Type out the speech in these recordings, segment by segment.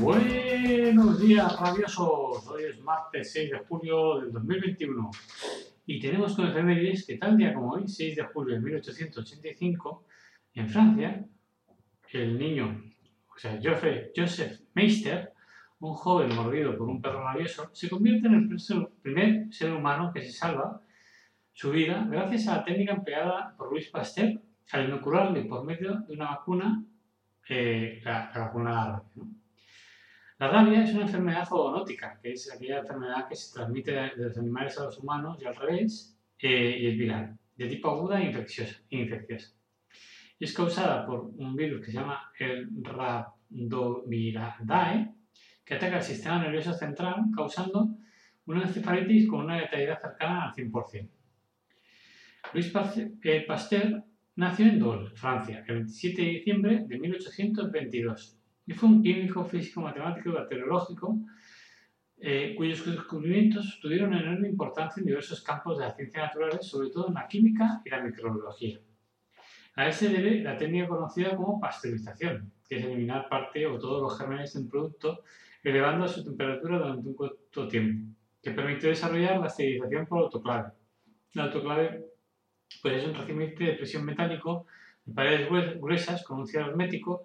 Buenos días, rabiosos. Hoy es martes 6 de julio del 2021 y tenemos con efemérides que tal día como hoy, 6 de julio de 1885, en Francia, el niño, o sea, Joseph Meister, un joven mordido por un perro rabioso, se convierte en el primer ser humano que se salva su vida gracias a la técnica empleada por Louis Pasteur al inocularle por medio de una vacuna, eh, la, vacuna de la rabia. Es una enfermedad zoonótica, que es aquella enfermedad que se transmite de los animales a los humanos y al revés, eh, y es viral, de tipo aguda e infecciosa. Y es causada por un virus que se llama el Rhabdomyridae, que ataca el sistema nervioso central, causando una encefalitis con una letalidad cercana al 100%. Luis eh, Pasteur nació en Dole, Francia, el 27 de diciembre de 1822 y fue un químico, físico, matemático y bacteriológico eh, cuyos descubrimientos tuvieron enorme importancia en diversos campos de las ciencias naturales, sobre todo en la química y la microbiología. A él se debe la técnica conocida como pasteurización, que es eliminar parte o todos los gérmenes de un producto elevando su temperatura durante un corto tiempo, que permitió desarrollar la esterilización por autoclave. La autoclave pues, es un recipiente de presión metálico de paredes gruesas con un cierre hermético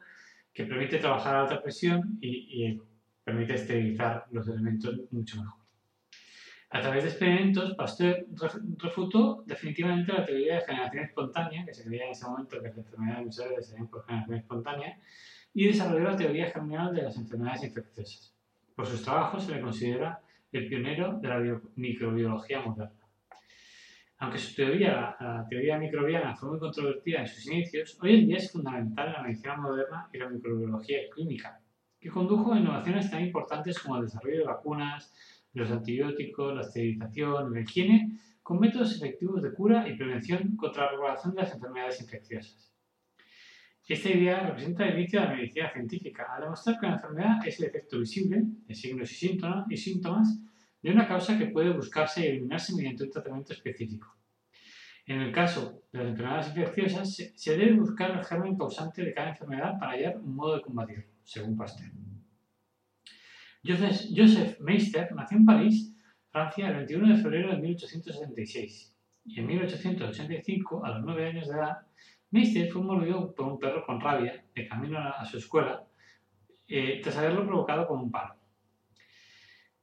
que permite trabajar a alta presión y, permite esterilizar los elementos mucho mejor. A través de experimentos, Pasteur refutó definitivamente la teoría de generación espontánea, que se creía en ese momento que las enfermedades musculares se por generación espontánea, y desarrolló la teoría germinal de las enfermedades infecciosas. Por sus trabajos se le considera el pionero de la microbiología moderna. Aunque su teoría, la teoría microbiana, fue muy controvertida en sus inicios, hoy en día es fundamental en la medicina moderna y la microbiología clínica, que condujo a innovaciones tan importantes como el desarrollo de vacunas, los antibióticos, la esterilización, la higiene, con métodos efectivos de cura y prevención contra la propagación de las enfermedades infecciosas. Esta idea representa el inicio de la medicina científica, al demostrar que la enfermedad es el efecto visible de signos y síntomas de una causa que puede buscarse y eliminarse mediante un tratamiento específico. En el caso de las enfermedades infecciosas, se debe buscar el germen causante de cada enfermedad para hallar un modo de combatirlo, según Pasteur. Joseph Meister nació en París, Francia, el 21 de febrero de 1866 y en 1885, a los 9 años de edad, Meister fue mordido por un perro con rabia de camino a su escuela eh, tras haberlo provocado con un palo.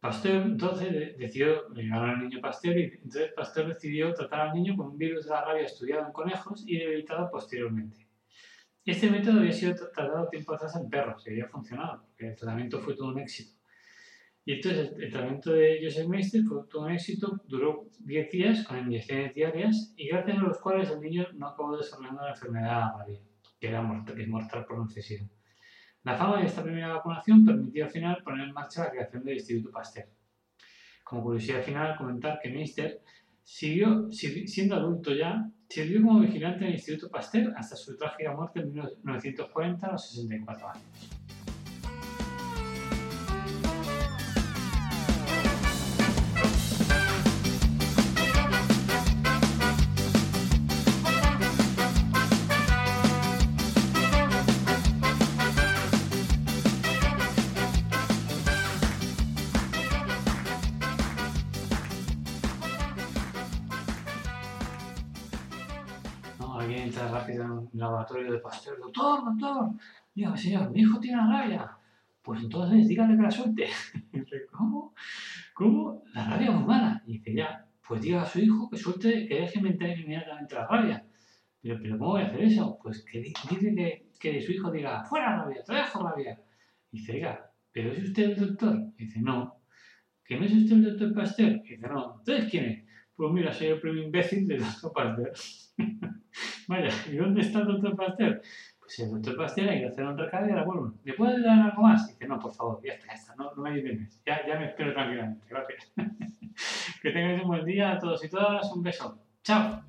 Pasteur entonces decidió, llegaron al niño Pasteur y entonces Pasteur decidió tratar al niño con un virus de la rabia estudiado en conejos y debilitado posteriormente. Este método había sido tratado tiempo atrás en perros y había funcionado, porque el tratamiento fue todo un éxito. Y entonces el, tratamiento de Joseph Meister fue todo un éxito, duró 10 días con inyecciones diarias y gracias a los cuales el niño no acabó desarrollando la enfermedad rabia, que, era mortal, que es mortal por necesidad. La fama de esta primera vacunación permitió al final poner en marcha la creación del Instituto Pasteur. Como curiosidad final, comentar que Meister siguió, siendo adulto ya, sirvió como vigilante en el Instituto Pasteur hasta su trágica muerte en 1940 a los 64 años. Rápido en el laboratorio de Pasteur. Doctor, doctor, diga, señor, mi hijo tiene la rabia. Pues entonces dígale que la suelte. ¿cómo? ¿Cómo? La rabia es muy mala. Y dice, ya, pues diga a su hijo que suelte, que deje mentir inmediatamente la rabia. Pero, pero ¿cómo voy a hacer eso? Pues que di- dice que, que su hijo diga, fuera rabia, te dejo rabia. Dice, oiga, ¿pero es usted el doctor? Dice, no. ¿Que no es usted el doctor Pasteur? Y dice, no. ¿Entonces quién es? Pues mira, soy el primo imbécil del doctor Pasteur. Vaya, ¿y dónde está el doctor Pasteur? Pues el doctor Pasteur hay que hacer un recado y ahora vuelvo. ¿Me puede dar algo más? Y dice, no, por favor, ya está, ya está, no, no me ayudes. Ya, ya me espero tranquilamente. Gracias. que tengáis un buen día a todos y todas. Un beso. Chao.